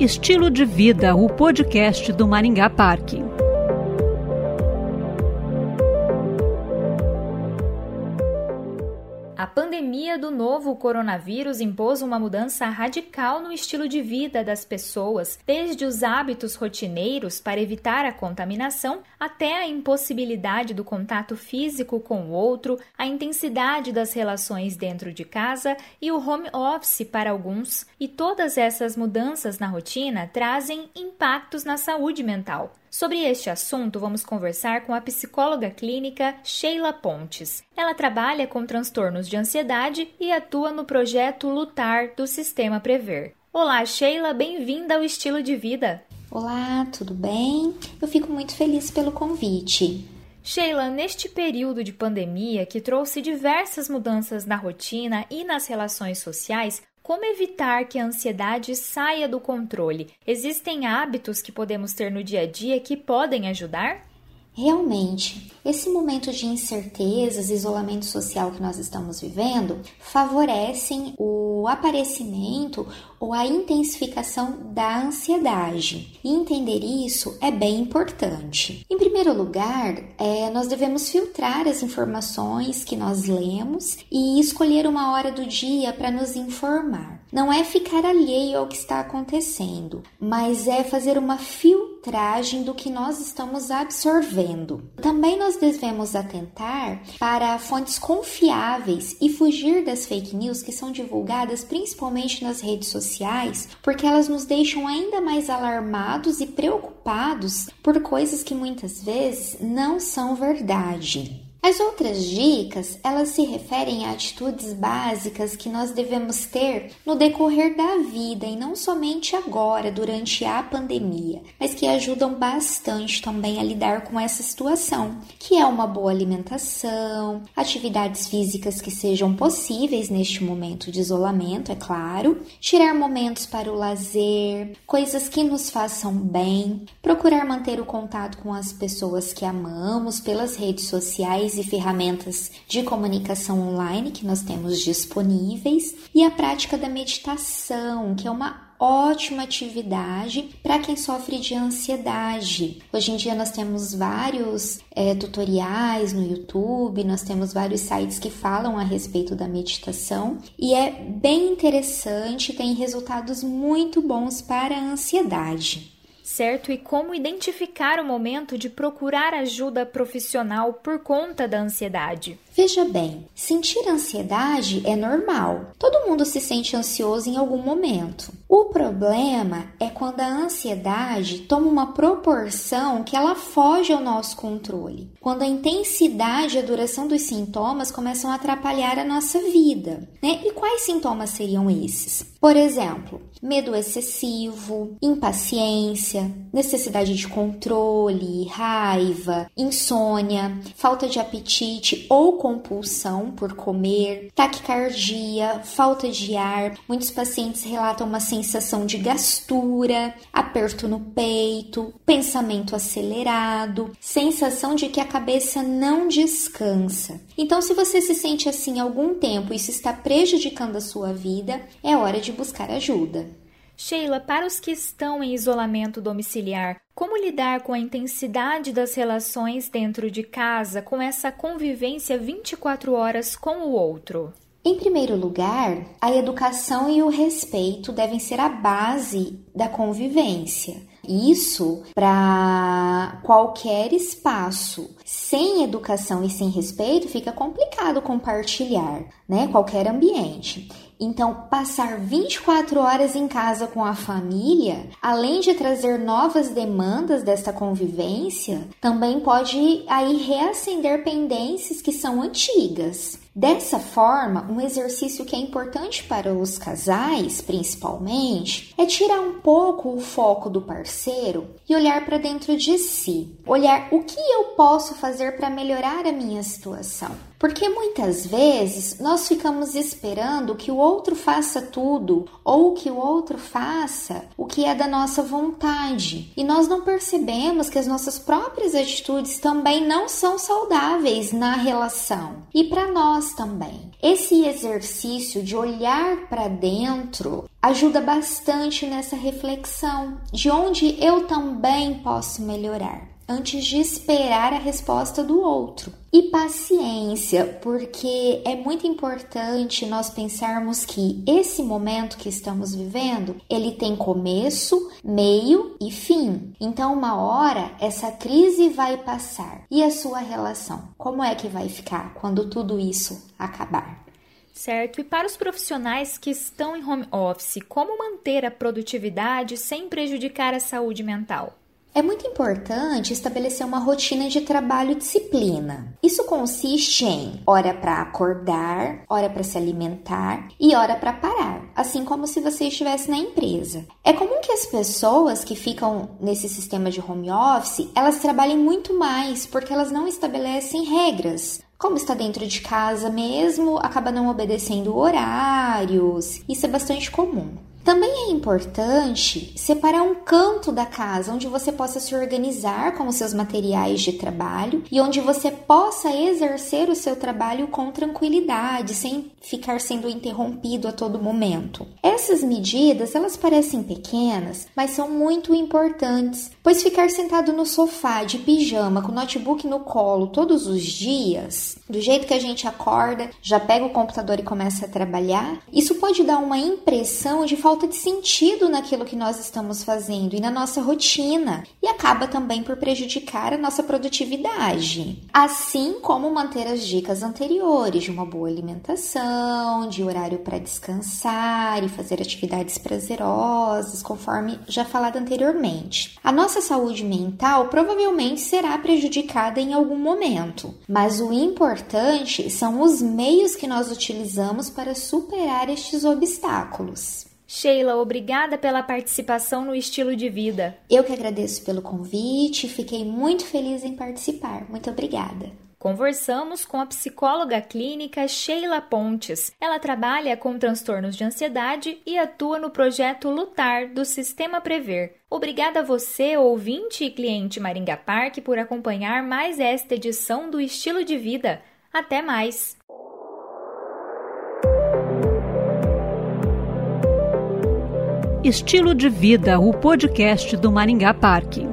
Estilo de Vida, o podcast do Maringá Parque. A pandemia do novo coronavírus impôs uma mudança radical no estilo de vida das pessoas, desde os hábitos rotineiros para evitar a contaminação até a impossibilidade do contato físico com o outro, a intensidade das relações dentro de casa e o home office para alguns. E todas essas mudanças na rotina trazem impactos na saúde mental. Sobre este assunto, vamos conversar com a psicóloga clínica Sheila Pontes. Ela trabalha com transtornos de ansiedade e atua no projeto Lutar do Sistema Prever. Olá, Sheila, bem-vinda ao Estilo de Vida. Olá, tudo bem? Eu fico muito feliz pelo convite. Sheila, neste período de pandemia que trouxe diversas mudanças na rotina e nas relações sociais, como evitar que a ansiedade saia do controle? Existem hábitos que podemos ter no dia a dia que podem ajudar? Realmente, esse momento de incertezas, isolamento social que nós estamos vivendo, favorecem o aparecimento ou a intensificação da ansiedade. E entender isso é bem importante. Em primeiro lugar, é, nós devemos filtrar as informações que nós lemos e escolher uma hora do dia para nos informar. Não é ficar alheio ao que está acontecendo, mas é fazer uma filtragem do que nós estamos absorvendo também nós devemos atentar para fontes confiáveis e fugir das fake news que são divulgadas principalmente nas redes sociais, porque elas nos deixam ainda mais alarmados e preocupados por coisas que muitas vezes não são verdade. As outras dicas, elas se referem a atitudes básicas que nós devemos ter no decorrer da vida e não somente agora, durante a pandemia, mas que ajudam bastante também a lidar com essa situação, que é uma boa alimentação, atividades físicas que sejam possíveis neste momento de isolamento, é claro, tirar momentos para o lazer, coisas que nos façam bem, procurar manter o contato com as pessoas que amamos pelas redes sociais e ferramentas de comunicação online que nós temos disponíveis e a prática da meditação, que é uma ótima atividade para quem sofre de ansiedade. Hoje em dia nós temos vários é, tutoriais no YouTube, nós temos vários sites que falam a respeito da meditação e é bem interessante, tem resultados muito bons para a ansiedade certo? E como identificar o momento de procurar ajuda profissional por conta da ansiedade? Veja bem, sentir ansiedade é normal. Todo mundo se sente ansioso em algum momento. O problema é quando a ansiedade toma uma proporção que ela foge ao nosso controle. Quando a intensidade e a duração dos sintomas começam a atrapalhar a nossa vida, né? E quais sintomas seriam esses? Por exemplo, medo excessivo, impaciência, necessidade de controle, raiva, insônia, falta de apetite ou compulsão por comer, taquicardia, falta de ar. Muitos pacientes relatam uma sensação de gastura, aperto no peito, pensamento acelerado, sensação de que a cabeça não descansa. Então, se você se sente assim algum tempo e isso está prejudicando a sua vida, é hora de buscar ajuda. Sheila, para os que estão em isolamento domiciliar, como lidar com a intensidade das relações dentro de casa, com essa convivência 24 horas com o outro? Em primeiro lugar, a educação e o respeito devem ser a base da convivência. Isso para qualquer espaço. Sem educação e sem respeito fica complicado compartilhar, né? Qualquer ambiente. Então, passar 24 horas em casa com a família, além de trazer novas demandas desta convivência, também pode aí reacender pendências que são antigas. Dessa forma, um exercício que é importante para os casais, principalmente, é tirar um pouco o foco do parceiro e olhar para dentro de si. Olhar o que eu posso fazer para melhorar a minha situação. Porque muitas vezes nós ficamos esperando que o outro faça tudo ou que o outro faça o que é da nossa vontade. E nós não percebemos que as nossas próprias atitudes também não são saudáveis na relação e para nós também. Esse exercício de olhar para dentro ajuda bastante nessa reflexão de onde eu também posso melhorar antes de esperar a resposta do outro. E paciência, porque é muito importante nós pensarmos que esse momento que estamos vivendo, ele tem começo, meio e fim. Então, uma hora essa crise vai passar. E a sua relação, como é que vai ficar quando tudo isso acabar? Certo. E para os profissionais que estão em home office, como manter a produtividade sem prejudicar a saúde mental? É muito importante estabelecer uma rotina de trabalho e disciplina. Isso consiste em hora para acordar, hora para se alimentar e hora para parar, assim como se você estivesse na empresa. É comum que as pessoas que ficam nesse sistema de home office, elas trabalhem muito mais porque elas não estabelecem regras, como está dentro de casa mesmo, acaba não obedecendo horários. Isso é bastante comum. Também é importante separar um canto da casa onde você possa se organizar com os seus materiais de trabalho e onde você possa exercer o seu trabalho com tranquilidade, sem ficar sendo interrompido a todo momento. Essas medidas, elas parecem pequenas, mas são muito importantes, pois ficar sentado no sofá de pijama com o notebook no colo todos os dias, do jeito que a gente acorda, já pega o computador e começa a trabalhar, isso pode dar uma impressão de falta falta de sentido naquilo que nós estamos fazendo e na nossa rotina, e acaba também por prejudicar a nossa produtividade. Assim como manter as dicas anteriores de uma boa alimentação, de horário para descansar e fazer atividades prazerosas, conforme já falado anteriormente. A nossa saúde mental provavelmente será prejudicada em algum momento, mas o importante são os meios que nós utilizamos para superar estes obstáculos. Sheila, obrigada pela participação no Estilo de Vida. Eu que agradeço pelo convite, fiquei muito feliz em participar. Muito obrigada. Conversamos com a psicóloga clínica Sheila Pontes. Ela trabalha com transtornos de ansiedade e atua no projeto Lutar do Sistema Prever. Obrigada a você, ouvinte e cliente Maringa Park, por acompanhar mais esta edição do Estilo de Vida. Até mais! Estilo de Vida, o podcast do Maringá Parque.